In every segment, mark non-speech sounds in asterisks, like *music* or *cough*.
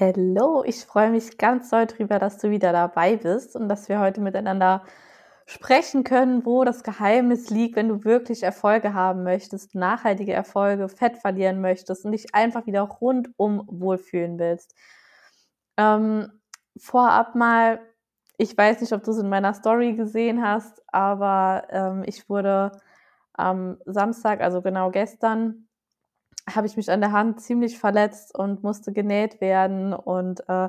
Hallo, ich freue mich ganz doll darüber, dass du wieder dabei bist und dass wir heute miteinander sprechen können, wo das Geheimnis liegt, wenn du wirklich Erfolge haben möchtest, nachhaltige Erfolge, Fett verlieren möchtest und dich einfach wieder rundum wohlfühlen willst. Ähm, vorab mal, ich weiß nicht, ob du es in meiner Story gesehen hast, aber ähm, ich wurde am Samstag, also genau gestern, habe ich mich an der Hand ziemlich verletzt und musste genäht werden. Und äh,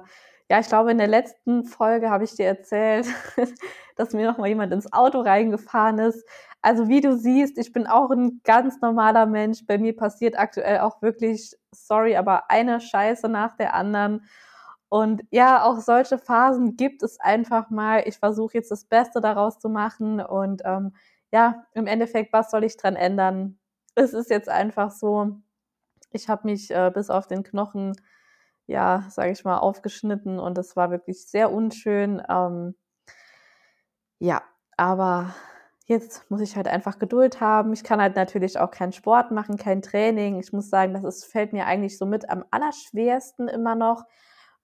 ja, ich glaube, in der letzten Folge habe ich dir erzählt, *laughs* dass mir noch mal jemand ins Auto reingefahren ist. Also wie du siehst, ich bin auch ein ganz normaler Mensch. Bei mir passiert aktuell auch wirklich, sorry, aber eine Scheiße nach der anderen. Und ja, auch solche Phasen gibt es einfach mal. Ich versuche jetzt das Beste daraus zu machen. Und ähm, ja, im Endeffekt, was soll ich dran ändern? Es ist jetzt einfach so, ich habe mich äh, bis auf den Knochen, ja, sage ich mal, aufgeschnitten und das war wirklich sehr unschön. Ähm, ja, aber jetzt muss ich halt einfach Geduld haben. Ich kann halt natürlich auch keinen Sport machen, kein Training. Ich muss sagen, das ist, fällt mir eigentlich so mit am allerschwersten immer noch,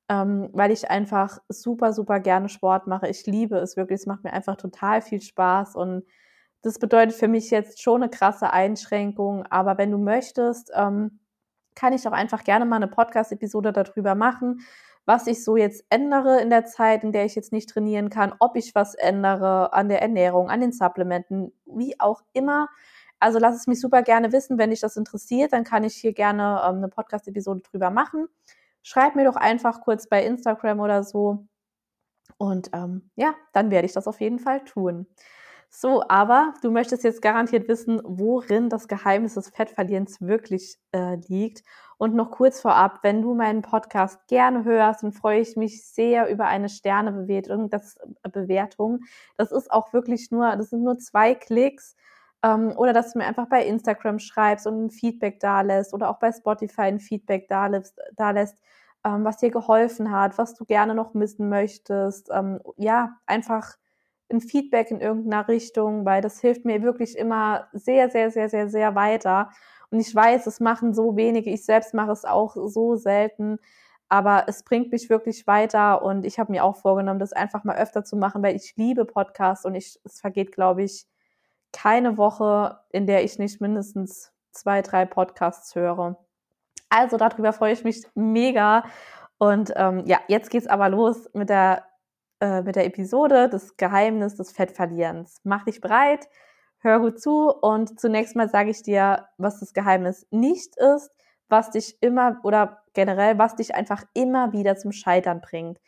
ähm, weil ich einfach super, super gerne Sport mache. Ich liebe es wirklich. Es macht mir einfach total viel Spaß und das bedeutet für mich jetzt schon eine krasse Einschränkung. Aber wenn du möchtest, ähm, kann ich auch einfach gerne mal eine Podcast-Episode darüber machen, was ich so jetzt ändere in der Zeit, in der ich jetzt nicht trainieren kann, ob ich was ändere an der Ernährung, an den Supplementen, wie auch immer. Also lass es mich super gerne wissen, wenn dich das interessiert, dann kann ich hier gerne ähm, eine Podcast-Episode drüber machen. Schreib mir doch einfach kurz bei Instagram oder so. Und ähm, ja, dann werde ich das auf jeden Fall tun. So, aber du möchtest jetzt garantiert wissen, worin das Geheimnis des Fettverlierens wirklich äh, liegt. Und noch kurz vorab, wenn du meinen Podcast gerne hörst, dann freue ich mich sehr über eine Sternebewertung. Das, äh, Bewertung. das ist auch wirklich nur, das sind nur zwei Klicks. Ähm, oder dass du mir einfach bei Instagram schreibst und ein Feedback da lässt oder auch bei Spotify ein Feedback da lässt, ähm, was dir geholfen hat, was du gerne noch missen möchtest. Ähm, ja, einfach ein Feedback in irgendeiner Richtung, weil das hilft mir wirklich immer sehr, sehr, sehr, sehr, sehr weiter. Und ich weiß, es machen so wenige, ich selbst mache es auch so selten, aber es bringt mich wirklich weiter und ich habe mir auch vorgenommen, das einfach mal öfter zu machen, weil ich liebe Podcasts und ich, es vergeht, glaube ich, keine Woche, in der ich nicht mindestens zwei, drei Podcasts höre. Also darüber freue ich mich mega. Und ähm, ja, jetzt geht's aber los mit der äh, mit der Episode Das Geheimnis des Fettverlierens. Mach dich bereit, hör gut zu und zunächst mal sage ich dir, was das Geheimnis nicht ist, was dich immer oder generell, was dich einfach immer wieder zum Scheitern bringt.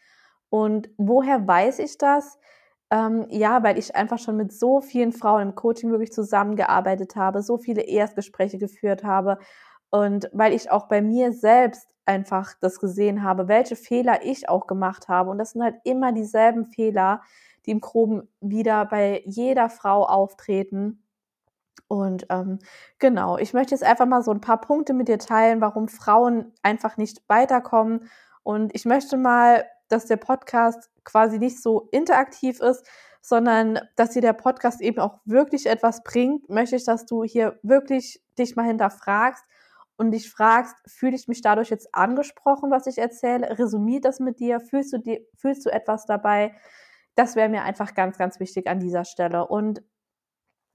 Und woher weiß ich das? Ähm, ja, weil ich einfach schon mit so vielen Frauen im Coaching wirklich zusammengearbeitet habe, so viele Erstgespräche geführt habe und weil ich auch bei mir selbst einfach das gesehen habe, welche Fehler ich auch gemacht habe. Und das sind halt immer dieselben Fehler, die im Groben wieder bei jeder Frau auftreten. Und ähm, genau, ich möchte jetzt einfach mal so ein paar Punkte mit dir teilen, warum Frauen einfach nicht weiterkommen. Und ich möchte mal, dass der Podcast quasi nicht so interaktiv ist, sondern dass dir der Podcast eben auch wirklich etwas bringt. Möchte ich, dass du hier wirklich dich mal hinterfragst und dich fragst, fühle ich mich dadurch jetzt angesprochen, was ich erzähle? Resümiert das mit dir? Fühlst du, dir, fühlst du etwas dabei? Das wäre mir einfach ganz, ganz wichtig an dieser Stelle. Und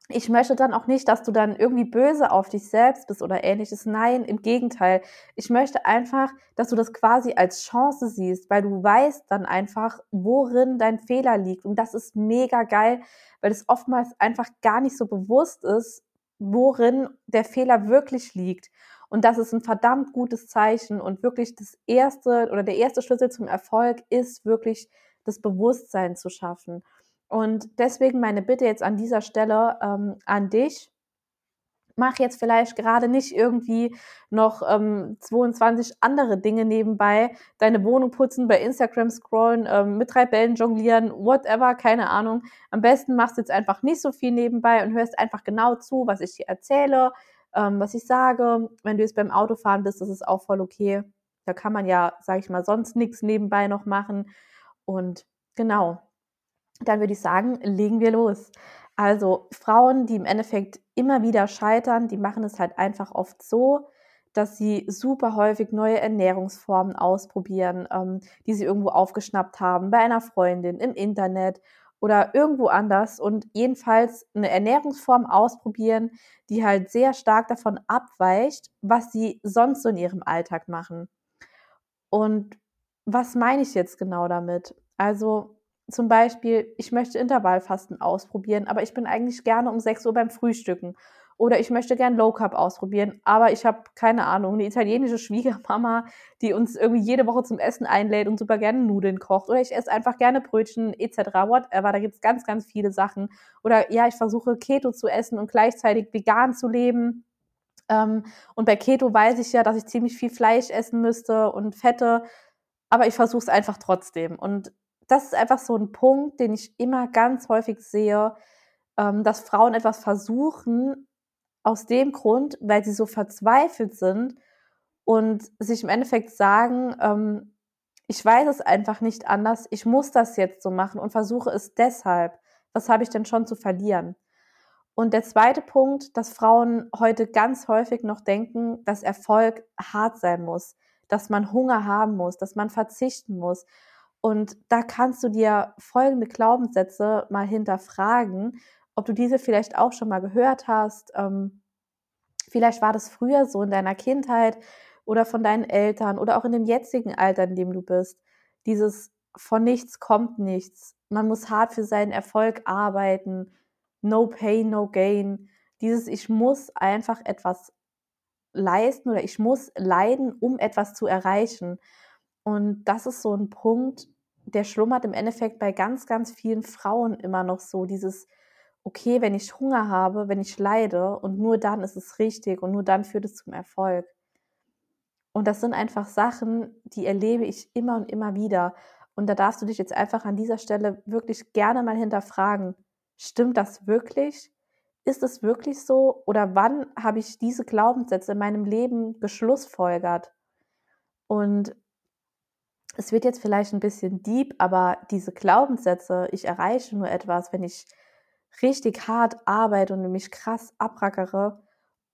ich möchte dann auch nicht, dass du dann irgendwie böse auf dich selbst bist oder ähnliches. Nein, im Gegenteil. Ich möchte einfach, dass du das quasi als Chance siehst, weil du weißt dann einfach, worin dein Fehler liegt. Und das ist mega geil, weil es oftmals einfach gar nicht so bewusst ist, worin der Fehler wirklich liegt. Und das ist ein verdammt gutes Zeichen und wirklich das erste oder der erste Schlüssel zum Erfolg ist wirklich das Bewusstsein zu schaffen. Und deswegen meine Bitte jetzt an dieser Stelle ähm, an dich. Mach jetzt vielleicht gerade nicht irgendwie noch ähm, 22 andere Dinge nebenbei, deine Wohnung putzen, bei Instagram scrollen, ähm, mit drei Bällen jonglieren, whatever, keine Ahnung. Am besten machst du jetzt einfach nicht so viel nebenbei und hörst einfach genau zu, was ich dir erzähle, ähm, was ich sage. Wenn du jetzt beim Autofahren bist, ist auch voll okay. Da kann man ja, sage ich mal, sonst nichts nebenbei noch machen. Und genau, dann würde ich sagen, legen wir los. Also Frauen, die im Endeffekt immer wieder scheitern, die machen es halt einfach oft so, dass sie super häufig neue Ernährungsformen ausprobieren, ähm, die sie irgendwo aufgeschnappt haben, bei einer Freundin, im Internet oder irgendwo anders und jedenfalls eine Ernährungsform ausprobieren, die halt sehr stark davon abweicht, was sie sonst so in ihrem Alltag machen. Und was meine ich jetzt genau damit? Also zum Beispiel, ich möchte Intervallfasten ausprobieren, aber ich bin eigentlich gerne um 6 Uhr beim Frühstücken oder ich möchte gern Low Carb ausprobieren, aber ich habe keine Ahnung, eine italienische Schwiegermama, die uns irgendwie jede Woche zum Essen einlädt und super gerne Nudeln kocht. Oder ich esse einfach gerne Brötchen etc. Whatever. Da gibt's ganz, ganz viele Sachen. Oder ja, ich versuche Keto zu essen und gleichzeitig vegan zu leben. Ähm, und bei Keto weiß ich ja, dass ich ziemlich viel Fleisch essen müsste und Fette, aber ich versuche es einfach trotzdem. Und das ist einfach so ein Punkt, den ich immer ganz häufig sehe, ähm, dass Frauen etwas versuchen, aus dem Grund, weil sie so verzweifelt sind und sich im Endeffekt sagen, ähm, ich weiß es einfach nicht anders, ich muss das jetzt so machen und versuche es deshalb. Was habe ich denn schon zu verlieren? Und der zweite Punkt, dass Frauen heute ganz häufig noch denken, dass Erfolg hart sein muss, dass man Hunger haben muss, dass man verzichten muss. Und da kannst du dir folgende Glaubenssätze mal hinterfragen ob du diese vielleicht auch schon mal gehört hast. Ähm, vielleicht war das früher so in deiner Kindheit oder von deinen Eltern oder auch in dem jetzigen Alter, in dem du bist. Dieses von nichts kommt nichts. Man muss hart für seinen Erfolg arbeiten. No pain, no gain. Dieses ich muss einfach etwas leisten oder ich muss leiden, um etwas zu erreichen. Und das ist so ein Punkt, der schlummert im Endeffekt bei ganz, ganz vielen Frauen immer noch so. Dieses okay, wenn ich Hunger habe, wenn ich leide und nur dann ist es richtig und nur dann führt es zum Erfolg. Und das sind einfach Sachen, die erlebe ich immer und immer wieder. Und da darfst du dich jetzt einfach an dieser Stelle wirklich gerne mal hinterfragen, stimmt das wirklich? Ist es wirklich so? Oder wann habe ich diese Glaubenssätze in meinem Leben geschlussfolgert? Und es wird jetzt vielleicht ein bisschen deep, aber diese Glaubenssätze, ich erreiche nur etwas, wenn ich richtig hart arbeite und mich krass abrackere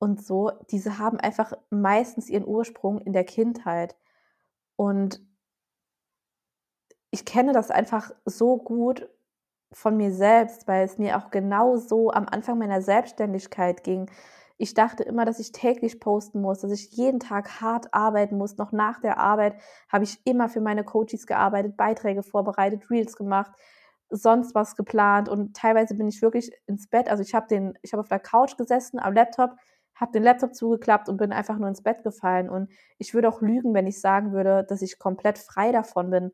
und so, diese haben einfach meistens ihren Ursprung in der Kindheit. Und ich kenne das einfach so gut von mir selbst, weil es mir auch genau so am Anfang meiner Selbstständigkeit ging. Ich dachte immer, dass ich täglich posten muss, dass ich jeden Tag hart arbeiten muss. Noch nach der Arbeit habe ich immer für meine Coaches gearbeitet, Beiträge vorbereitet, Reels gemacht, sonst was geplant und teilweise bin ich wirklich ins Bett. Also ich habe den, ich habe auf der Couch gesessen am Laptop, habe den Laptop zugeklappt und bin einfach nur ins Bett gefallen. Und ich würde auch lügen, wenn ich sagen würde, dass ich komplett frei davon bin.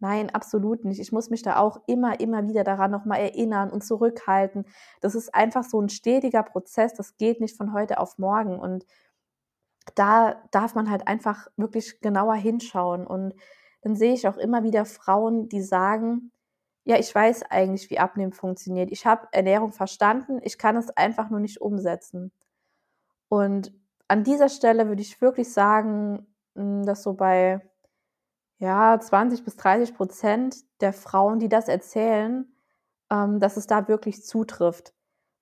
Nein, absolut nicht. Ich muss mich da auch immer, immer wieder daran nochmal erinnern und zurückhalten. Das ist einfach so ein stetiger Prozess. Das geht nicht von heute auf morgen. Und da darf man halt einfach wirklich genauer hinschauen. Und dann sehe ich auch immer wieder Frauen, die sagen, ja, ich weiß eigentlich, wie Abnehmen funktioniert. Ich habe Ernährung verstanden, ich kann es einfach nur nicht umsetzen. Und an dieser Stelle würde ich wirklich sagen, hm, dass so bei ja, 20 bis 30 Prozent der Frauen, die das erzählen, ähm, dass es da wirklich zutrifft.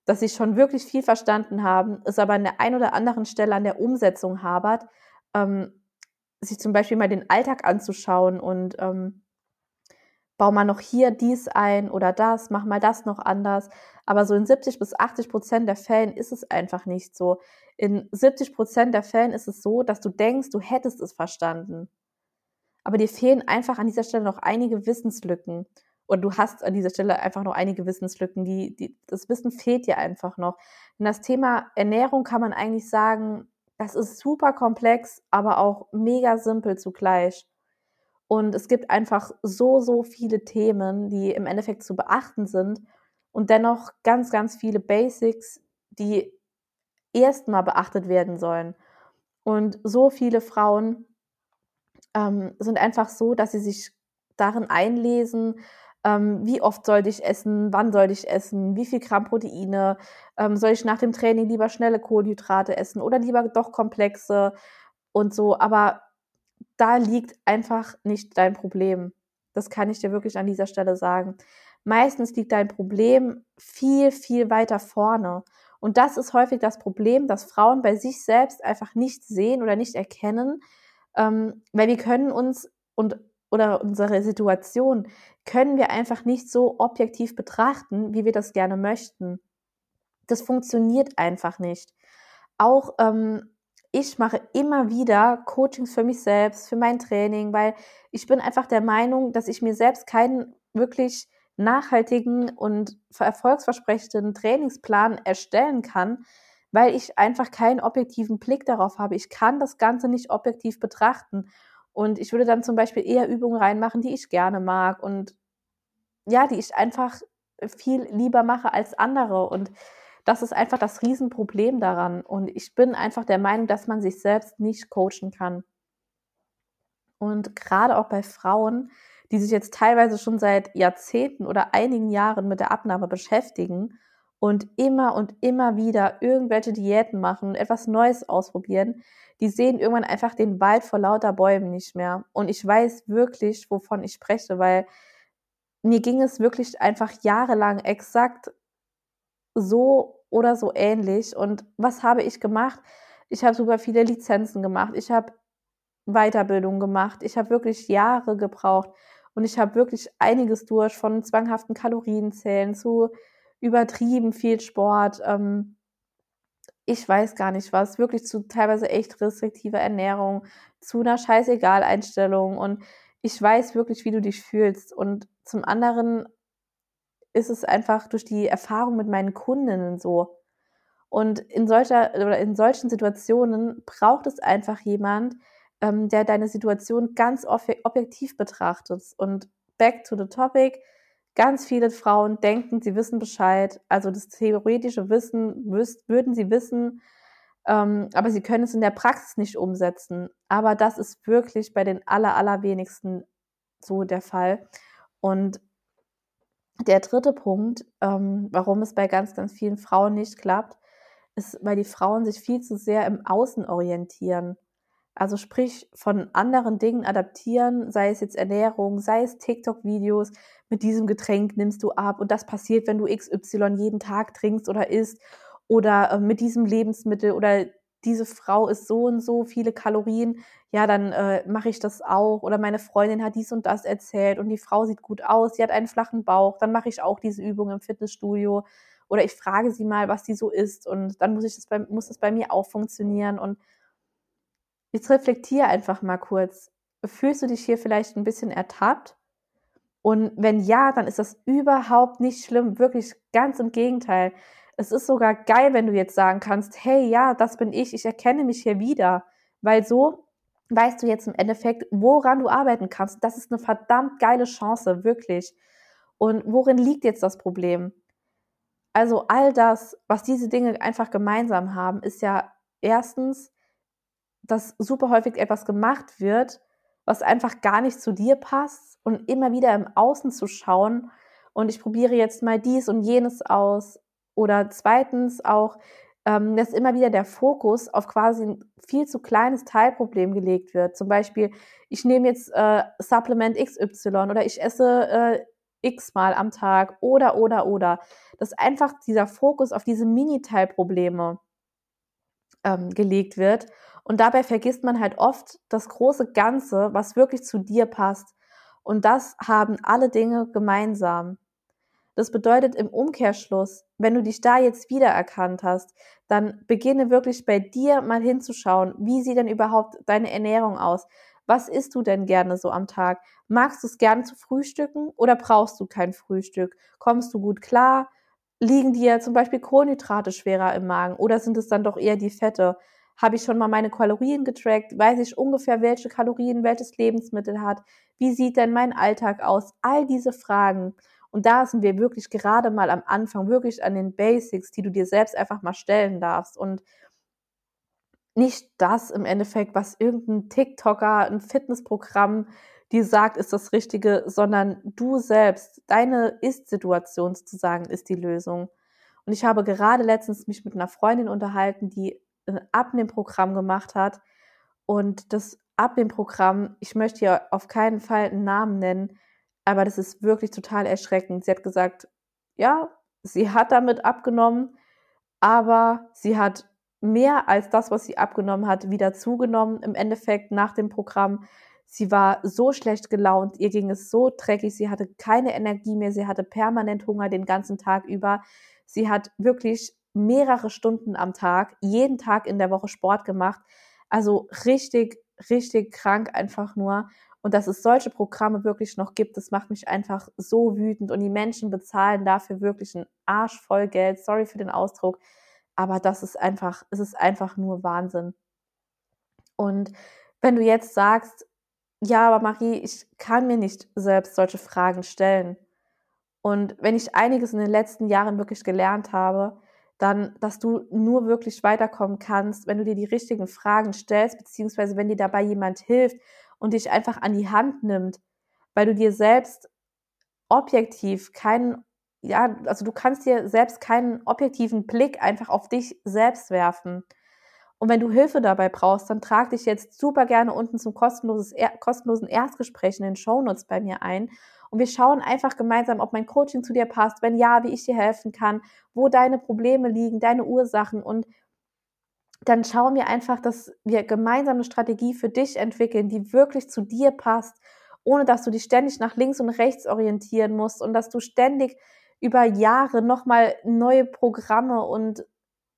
Dass sie schon wirklich viel verstanden haben, es aber an der einen oder anderen Stelle an der Umsetzung habert, ähm, sich zum Beispiel mal den Alltag anzuschauen und ähm, bau mal noch hier dies ein oder das, mach mal das noch anders. Aber so in 70 bis 80 Prozent der Fällen ist es einfach nicht so. In 70 Prozent der Fällen ist es so, dass du denkst, du hättest es verstanden. Aber dir fehlen einfach an dieser Stelle noch einige Wissenslücken. Oder du hast an dieser Stelle einfach noch einige Wissenslücken. Die, die, das Wissen fehlt dir einfach noch. Und das Thema Ernährung kann man eigentlich sagen, das ist super komplex, aber auch mega simpel zugleich. Und es gibt einfach so, so viele Themen, die im Endeffekt zu beachten sind und dennoch ganz, ganz viele Basics, die erstmal beachtet werden sollen. Und so viele Frauen ähm, sind einfach so, dass sie sich darin einlesen, ähm, wie oft sollte ich essen, wann sollte ich essen, wie viel Gramm Proteine, ähm, soll ich nach dem Training lieber schnelle Kohlenhydrate essen oder lieber doch komplexe und so. Aber da liegt einfach nicht dein Problem. Das kann ich dir wirklich an dieser Stelle sagen. Meistens liegt dein Problem viel, viel weiter vorne. Und das ist häufig das Problem, dass Frauen bei sich selbst einfach nicht sehen oder nicht erkennen, ähm, weil wir können uns und oder unsere Situation können wir einfach nicht so objektiv betrachten, wie wir das gerne möchten. Das funktioniert einfach nicht. Auch ähm, ich mache immer wieder Coachings für mich selbst, für mein Training, weil ich bin einfach der Meinung, dass ich mir selbst keinen wirklich nachhaltigen und erfolgsversprechenden Trainingsplan erstellen kann, weil ich einfach keinen objektiven Blick darauf habe. Ich kann das Ganze nicht objektiv betrachten. Und ich würde dann zum Beispiel eher Übungen reinmachen, die ich gerne mag und ja, die ich einfach viel lieber mache als andere. Und das ist einfach das Riesenproblem daran. Und ich bin einfach der Meinung, dass man sich selbst nicht coachen kann. Und gerade auch bei Frauen, die sich jetzt teilweise schon seit Jahrzehnten oder einigen Jahren mit der Abnahme beschäftigen und immer und immer wieder irgendwelche Diäten machen und etwas Neues ausprobieren, die sehen irgendwann einfach den Wald vor lauter Bäumen nicht mehr. Und ich weiß wirklich, wovon ich spreche, weil mir ging es wirklich einfach jahrelang exakt so oder so ähnlich. Und was habe ich gemacht? Ich habe super viele Lizenzen gemacht. Ich habe Weiterbildung gemacht. Ich habe wirklich Jahre gebraucht. Und ich habe wirklich einiges durch, von zwanghaften Kalorienzählen zu übertrieben viel Sport. Ähm, ich weiß gar nicht was, wirklich zu teilweise echt restriktiver Ernährung, zu einer Scheißegal-Einstellung. Und ich weiß wirklich, wie du dich fühlst. Und zum anderen ist es einfach durch die Erfahrung mit meinen Kundinnen so. Und in solcher oder in solchen Situationen braucht es einfach jemand, ähm, der deine Situation ganz objektiv betrachtet. Und back to the topic. Ganz viele Frauen denken, sie wissen Bescheid. Also das theoretische Wissen wüs würden sie wissen, ähm, aber sie können es in der Praxis nicht umsetzen. Aber das ist wirklich bei den aller, allerwenigsten so der Fall. Und der dritte Punkt, ähm, warum es bei ganz, ganz vielen Frauen nicht klappt, ist, weil die Frauen sich viel zu sehr im Außen orientieren. Also sprich von anderen Dingen adaptieren, sei es jetzt Ernährung, sei es TikTok-Videos, mit diesem Getränk nimmst du ab und das passiert, wenn du XY jeden Tag trinkst oder isst oder äh, mit diesem Lebensmittel oder diese Frau ist so und so viele Kalorien, ja, dann äh, mache ich das auch. Oder meine Freundin hat dies und das erzählt und die Frau sieht gut aus, sie hat einen flachen Bauch, dann mache ich auch diese Übung im Fitnessstudio. Oder ich frage sie mal, was sie so isst und dann muss ich das bei, muss das bei mir auch funktionieren. Und jetzt reflektiere einfach mal kurz. Fühlst du dich hier vielleicht ein bisschen ertappt? Und wenn ja, dann ist das überhaupt nicht schlimm. Wirklich ganz im Gegenteil. Es ist sogar geil, wenn du jetzt sagen kannst, hey, ja, das bin ich, ich erkenne mich hier wieder. Weil so weißt du jetzt im Endeffekt, woran du arbeiten kannst. Das ist eine verdammt geile Chance, wirklich. Und worin liegt jetzt das Problem? Also all das, was diese Dinge einfach gemeinsam haben, ist ja erstens, dass super häufig etwas gemacht wird, was einfach gar nicht zu dir passt und immer wieder im Außen zu schauen und ich probiere jetzt mal dies und jenes aus oder zweitens auch ähm, dass immer wieder der Fokus auf quasi ein viel zu kleines Teilproblem gelegt wird. Zum Beispiel, ich nehme jetzt äh, Supplement XY oder ich esse äh, x mal am Tag oder, oder, oder. Dass einfach dieser Fokus auf diese Mini-Teilprobleme ähm, gelegt wird. Und dabei vergisst man halt oft das große Ganze, was wirklich zu dir passt. Und das haben alle Dinge gemeinsam. Das bedeutet im Umkehrschluss, wenn du dich da jetzt wiedererkannt hast, dann beginne wirklich bei dir mal hinzuschauen, wie sieht denn überhaupt deine Ernährung aus? Was isst du denn gerne so am Tag? Magst du es gerne zu frühstücken oder brauchst du kein Frühstück? Kommst du gut klar? Liegen dir zum Beispiel Kohlenhydrate schwerer im Magen oder sind es dann doch eher die Fette? Habe ich schon mal meine Kalorien getrackt? Weiß ich ungefähr, welche Kalorien welches Lebensmittel hat? Wie sieht denn mein Alltag aus? All diese Fragen. Und da sind wir wirklich gerade mal am Anfang, wirklich an den Basics, die du dir selbst einfach mal stellen darfst. Und nicht das im Endeffekt, was irgendein TikToker, ein Fitnessprogramm dir sagt, ist das Richtige, sondern du selbst, deine Ist-Situation sozusagen ist die Lösung. Und ich habe gerade letztens mich mit einer Freundin unterhalten, die ein Abnehmprogramm gemacht hat. Und das Abnehmprogramm, ich möchte hier auf keinen Fall einen Namen nennen, aber das ist wirklich total erschreckend. Sie hat gesagt, ja, sie hat damit abgenommen, aber sie hat mehr als das, was sie abgenommen hat, wieder zugenommen im Endeffekt nach dem Programm. Sie war so schlecht gelaunt, ihr ging es so dreckig, sie hatte keine Energie mehr, sie hatte permanent Hunger den ganzen Tag über. Sie hat wirklich mehrere Stunden am Tag, jeden Tag in der Woche Sport gemacht. Also richtig, richtig krank einfach nur. Und dass es solche Programme wirklich noch gibt, das macht mich einfach so wütend. Und die Menschen bezahlen dafür wirklich einen Arsch voll Geld. Sorry für den Ausdruck. Aber das ist einfach, es ist einfach nur Wahnsinn. Und wenn du jetzt sagst, ja, aber Marie, ich kann mir nicht selbst solche Fragen stellen. Und wenn ich einiges in den letzten Jahren wirklich gelernt habe, dann, dass du nur wirklich weiterkommen kannst, wenn du dir die richtigen Fragen stellst, beziehungsweise wenn dir dabei jemand hilft und dich einfach an die Hand nimmt, weil du dir selbst objektiv keinen, ja, also du kannst dir selbst keinen objektiven Blick einfach auf dich selbst werfen. Und wenn du Hilfe dabei brauchst, dann trag dich jetzt super gerne unten zum kostenlosen Erstgespräch in den Shownotes bei mir ein. Und wir schauen einfach gemeinsam, ob mein Coaching zu dir passt. Wenn ja, wie ich dir helfen kann, wo deine Probleme liegen, deine Ursachen. Und dann schauen wir einfach, dass wir gemeinsam eine Strategie für dich entwickeln, die wirklich zu dir passt, ohne dass du dich ständig nach links und rechts orientieren musst und dass du ständig über Jahre nochmal neue Programme und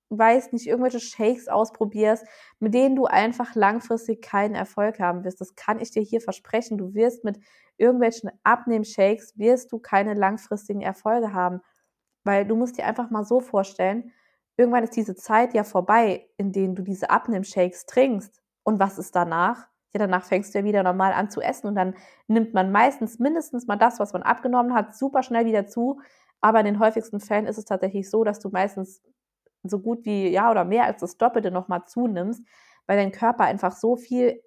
weiß nicht, irgendwelche Shakes ausprobierst, mit denen du einfach langfristig keinen Erfolg haben wirst. Das kann ich dir hier versprechen. Du wirst mit irgendwelchen Abnehm-Shakes wirst du keine langfristigen Erfolge haben. Weil du musst dir einfach mal so vorstellen, irgendwann ist diese Zeit ja vorbei, in denen du diese Abnehm-Shakes trinkst. Und was ist danach? Ja, danach fängst du ja wieder normal an zu essen und dann nimmt man meistens mindestens mal das, was man abgenommen hat, super schnell wieder zu. Aber in den häufigsten Fällen ist es tatsächlich so, dass du meistens so gut wie, ja, oder mehr als das Doppelte nochmal zunimmst, weil dein Körper einfach so viel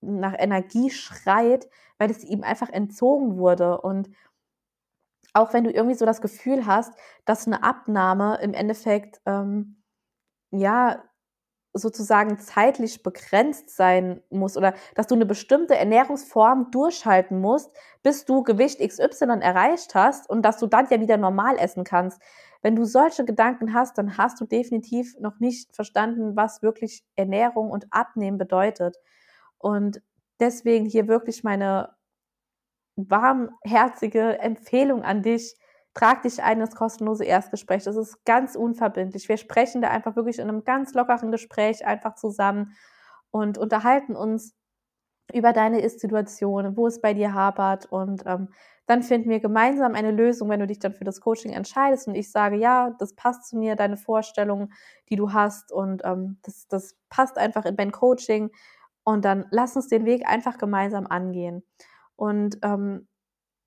nach Energie schreit, weil es ihm einfach entzogen wurde. Und auch wenn du irgendwie so das Gefühl hast, dass eine Abnahme im Endeffekt, ähm, ja, sozusagen zeitlich begrenzt sein muss oder dass du eine bestimmte Ernährungsform durchhalten musst, bis du Gewicht XY erreicht hast und dass du dann ja wieder normal essen kannst. Wenn du solche Gedanken hast, dann hast du definitiv noch nicht verstanden, was wirklich Ernährung und Abnehmen bedeutet. Und deswegen hier wirklich meine warmherzige Empfehlung an dich. Trag dich ein ins kostenlose Erstgespräch. Das ist ganz unverbindlich. Wir sprechen da einfach wirklich in einem ganz lockeren Gespräch einfach zusammen und unterhalten uns über deine Ist-Situation, wo es bei dir hapert und ähm, dann finden wir gemeinsam eine Lösung, wenn du dich dann für das Coaching entscheidest und ich sage, ja, das passt zu mir, deine Vorstellungen, die du hast und ähm, das, das passt einfach in mein Coaching und dann lass uns den Weg einfach gemeinsam angehen. Und ähm,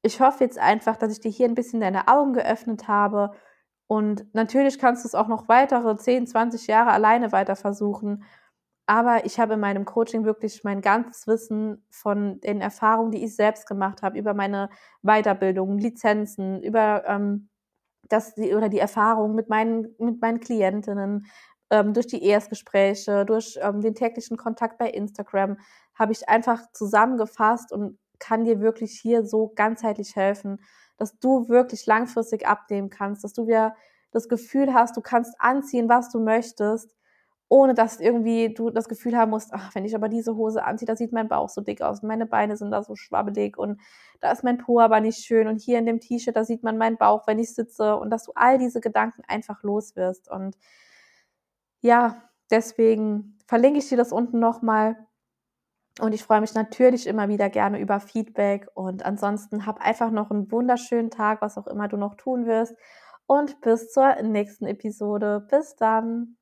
ich hoffe jetzt einfach, dass ich dir hier ein bisschen deine Augen geöffnet habe. Und natürlich kannst du es auch noch weitere 10, 20 Jahre alleine weiter versuchen. Aber ich habe in meinem Coaching wirklich mein ganzes Wissen von den Erfahrungen, die ich selbst gemacht habe, über meine Weiterbildung, Lizenzen, über ähm, das oder die Erfahrungen mit meinen mit meinen Klientinnen, ähm, durch die Erstgespräche, durch ähm, den täglichen Kontakt bei Instagram, habe ich einfach zusammengefasst und kann dir wirklich hier so ganzheitlich helfen, dass du wirklich langfristig abnehmen kannst, dass du wieder das Gefühl hast, du kannst anziehen, was du möchtest ohne dass irgendwie du das Gefühl haben musst, ach, wenn ich aber diese Hose anziehe, da sieht mein Bauch so dick aus und meine Beine sind da so schwabbelig und da ist mein Po aber nicht schön und hier in dem T-Shirt, da sieht man meinen Bauch, wenn ich sitze und dass du all diese Gedanken einfach los wirst. Und ja, deswegen verlinke ich dir das unten nochmal und ich freue mich natürlich immer wieder gerne über Feedback und ansonsten hab einfach noch einen wunderschönen Tag, was auch immer du noch tun wirst und bis zur nächsten Episode. Bis dann.